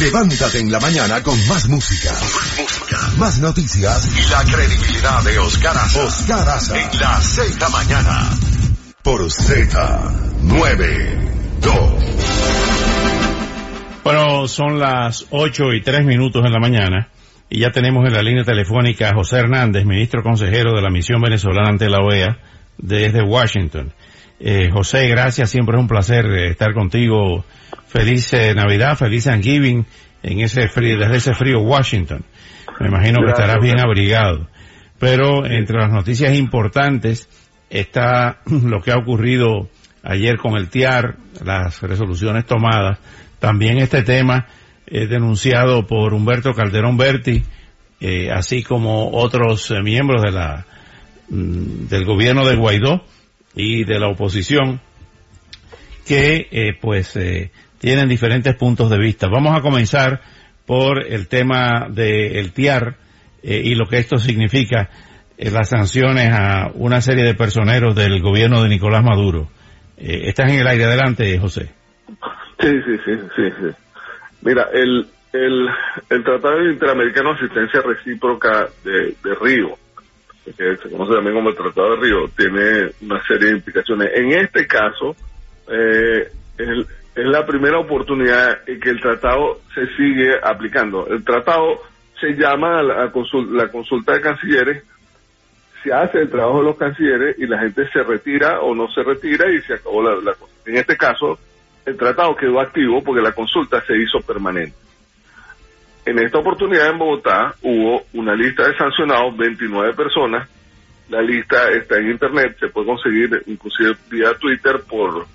Levántate en la mañana con más música. Más noticias y la credibilidad de Oscar Aza. Oscar Aza. En la Z mañana. Por Z92. Bueno, son las 8 y 3 minutos en la mañana y ya tenemos en la línea telefónica a José Hernández, ministro consejero de la misión venezolana ante la OEA desde Washington. Eh, José, gracias, siempre es un placer eh, estar contigo. Feliz eh, Navidad, feliz Thanksgiving en ese frío, desde ese frío Washington. Me imagino que estarás bien abrigado. Pero entre las noticias importantes está lo que ha ocurrido ayer con el TIAR, las resoluciones tomadas, también este tema es denunciado por Humberto Calderón Berti, eh, así como otros eh, miembros de la, mm, del gobierno de Guaidó y de la oposición, que eh, pues tienen diferentes puntos de vista. Vamos a comenzar por el tema del TIAR y lo que esto significa, las sanciones a una serie de personeros del gobierno de Nicolás Maduro. estás en el aire adelante, José. Sí, sí, sí, sí. Mira, el, el, el Tratado Interamericano de Asistencia Recíproca de, de Río, que se conoce también como el Tratado de Río, tiene una serie de implicaciones. En este caso, eh, es, es la primera oportunidad en que el tratado se sigue aplicando. El tratado se llama la, consulta, la consulta de cancilleres, se hace el trabajo de los cancilleres y la gente se retira o no se retira y se acabó la, la. En este caso, el tratado quedó activo porque la consulta se hizo permanente. En esta oportunidad en Bogotá hubo una lista de sancionados, 29 personas. La lista está en internet, se puede conseguir inclusive vía Twitter por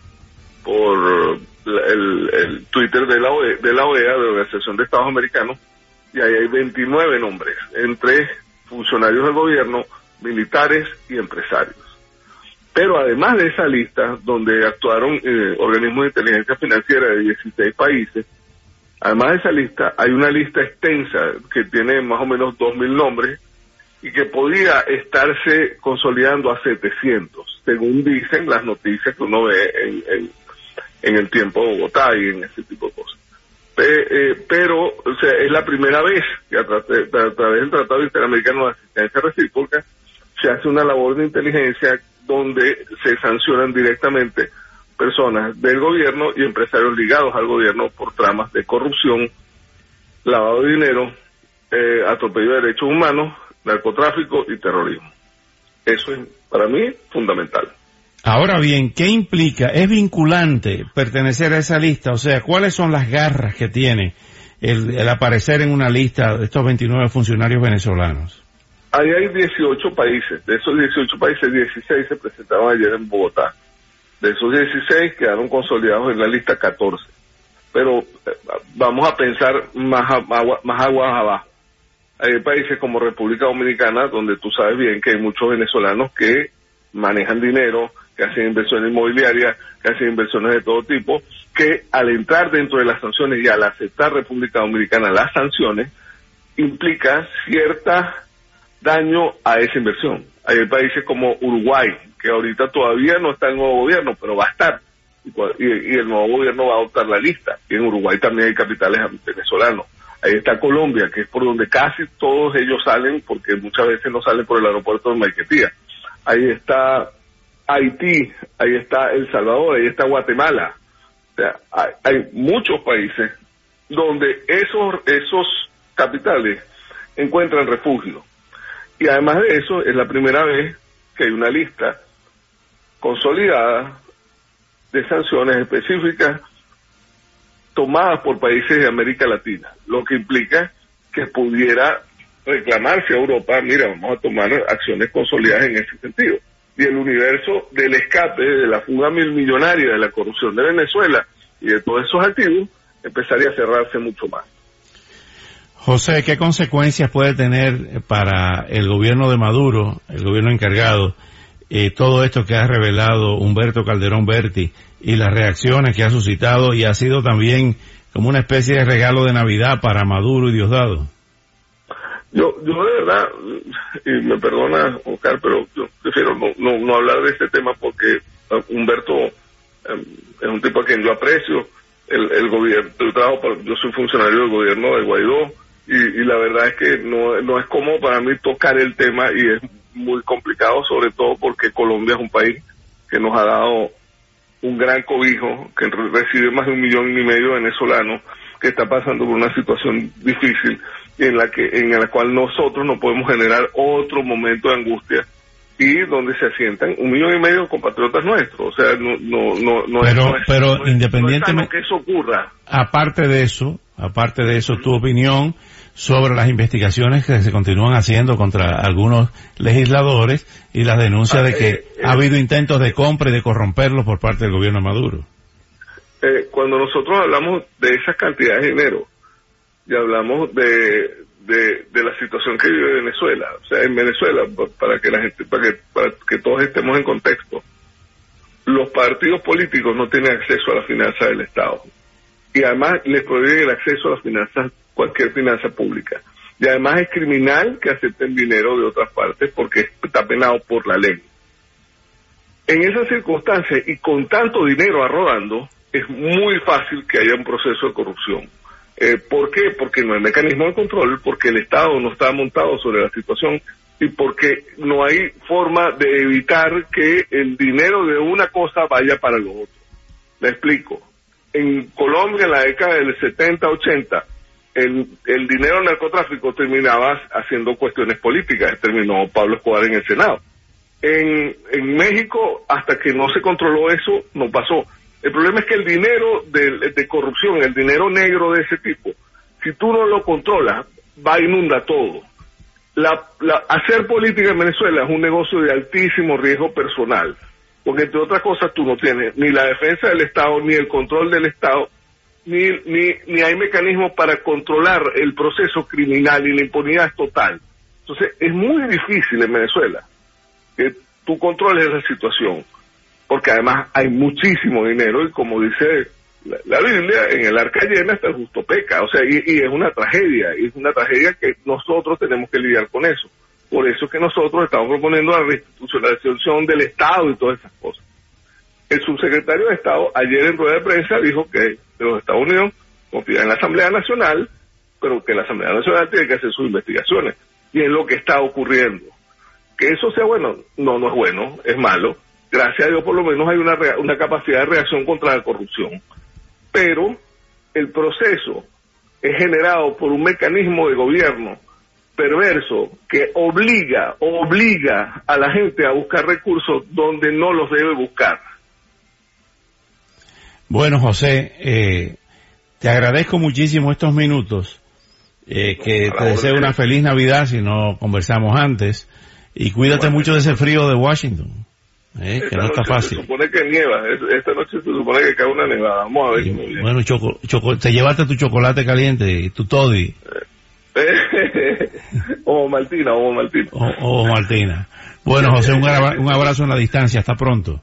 por el, Twitter de la, OEA, de la OEA, de la Organización de Estados Americanos, y ahí hay 29 nombres, entre funcionarios del gobierno, militares y empresarios. Pero además de esa lista, donde actuaron eh, organismos de inteligencia financiera de 16 países, además de esa lista, hay una lista extensa que tiene más o menos 2.000 nombres y que podría estarse consolidando a 700, según dicen las noticias que uno ve en, en, el tiempo de Bogotá y en ese tipo de cosas. Eh, pero es la primera vez que a, través del Tratado Interamericano de Asistencia Recíproca se hace una labor de inteligencia donde se sancionan directamente personas del gobierno y empresarios ligados al gobierno por tramas de corrupción, lavado de dinero, eh, atropello de derechos humanos, narcotráfico y terrorismo. Eso es para mí fundamental. Ahora bien, ¿qué implica? ¿Es vinculante pertenecer a esa lista? O sea, ¿cuáles son las garras que tiene el, el aparecer en una lista de estos 29 funcionarios venezolanos? Ahí hay 18 países. De esos 18 países, 16 se presentaron ayer en Bogotá. De esos 16 quedaron consolidados en la lista 14. Pero eh, vamos a pensar más, agua, más aguas abajo. Hay países como República Dominicana, donde tú sabes bien que hay muchos venezolanos que manejan dinero, que hacen inversiones inmobiliarias, que hacen inversiones de todo tipo, que al entrar dentro de las sanciones y al aceptar República Dominicana las sanciones, implica cierta daño a esa inversión. Hay países como Uruguay, que ahorita todavía no está en nuevo gobierno, pero va a estar. Y, el nuevo gobierno va a adoptar la lista. Y en Uruguay también hay capitales venezolanos. Ahí está Colombia, que es por donde casi todos ellos salen, porque muchas veces no salen por el aeropuerto de Maiquetía. Ahí está Haití, ahí está El Salvador, ahí está Guatemala. O sea, hay, hay muchos países donde esos, esos capitales encuentran refugio. Y además de eso, es la primera vez que hay una lista consolidada de sanciones específicas tomadas por países de América Latina, lo que implica que pudiera reclamarse a Europa, mira, vamos a tomar acciones consolidadas en ese sentido. Y el universo del escape, de la fuga mil millonaria, de la corrupción de Venezuela y de todos esos activos, empezaría a cerrarse mucho más. José, ¿qué consecuencias puede tener para el gobierno de Maduro, el gobierno encargado, eh, todo esto que ha revelado Humberto Calderón Berti y las reacciones que ha suscitado y ha sido también como una especie de regalo de Navidad para Maduro y Diosdado? Yo, yo de verdad, y me perdona Oscar, pero yo prefiero no, no, no hablar de este tema porque uh, Humberto um, es un tipo a quien yo aprecio. El, el gobierno, yo trabajo, para, yo soy funcionario del gobierno de Guaidó y, y la verdad es que no, no es como para mí tocar el tema y es muy complicado, sobre todo porque Colombia es un país que nos ha dado un gran cobijo, que recibe más de un millón y medio de venezolanos, que está pasando por una situación difícil en la que en la cual nosotros no podemos generar otro momento de angustia y donde se asientan un millón y medio de compatriotas nuestros. O sea, no, no, no, no pero, es, pero no independientemente que eso ocurra. Aparte de eso, aparte de eso, tu opinión sobre las investigaciones que se continúan haciendo contra algunos legisladores y las denuncias de que eh, ha habido intentos de compra y de corromperlos por parte del gobierno Maduro. Eh, cuando nosotros hablamos de esas cantidades de dinero y hablamos de, de, la situación que vive Venezuela, o sea, en Venezuela, para que la gente, para que, para que todos estemos en contexto, los partidos políticos no tienen acceso a la finanza del Estado y además les prohíben el acceso a las finanzas, cualquier finanza pública. Y además es criminal que acepten dinero de otras partes porque está penado por la ley. En esas circunstancias y con tanto dinero arrodando, es muy fácil que haya un proceso de corrupción. Eh, ¿Por qué? Porque no hay mecanismo de control, porque el Estado no está montado sobre la situación y porque no hay forma de evitar que el dinero de una cosa vaya para lo otro. Le explico. En Colombia, en la década del 70-80, el, el dinero del narcotráfico terminaba haciendo cuestiones políticas. Terminó Pablo Escobar en el Senado. En, en México, hasta que no se controló eso, no pasó. El problema es que el dinero de, corrupción, el dinero negro de ese tipo, si tú no lo controlas, va a inunda todo. La, la, hacer política en Venezuela es un negocio de altísimo riesgo personal, porque entre otras cosas tú no tienes ni la defensa del Estado, ni el control del Estado, ni, ni, ni hay mecanismos para controlar el proceso criminal y la impunidad es total. Entonces es muy difícil en Venezuela que tú controles esa situación porque además hay muchísimo dinero y como dice la, Biblia, en el arca llena está el justo peca, o sea, y, es una tragedia, y es una tragedia que nosotros tenemos que lidiar con eso. Por eso es que nosotros estamos proponiendo la restitucionalización del Estado y todas esas cosas. El subsecretario de Estado ayer en rueda de prensa dijo que los Estados Unidos confían en la Asamblea Nacional, pero que la Asamblea Nacional tiene que hacer sus investigaciones. Y es lo que está ocurriendo. Que eso sea bueno, no, no es bueno, es malo gracias a Dios por lo menos hay una, una capacidad de reacción contra la corrupción. Pero el proceso es generado por un mecanismo de gobierno perverso que obliga, obliga a la gente a buscar recursos donde no los debe buscar. Bueno, José, eh, te agradezco muchísimo estos minutos. Eh, que te deseo una feliz Navidad si no conversamos antes. Y cuídate mucho de ese frío de Washington. Eh, que no está fácil. Se supone que nieva, esta noche se supone que cae una nevada. Vamos a ver. Y, bueno, choco, choco, te llevaste tu chocolate caliente tu toddy. o Martina, o Martina. O, o Martina. Bueno, José, un, un abrazo en la distancia. Hasta pronto.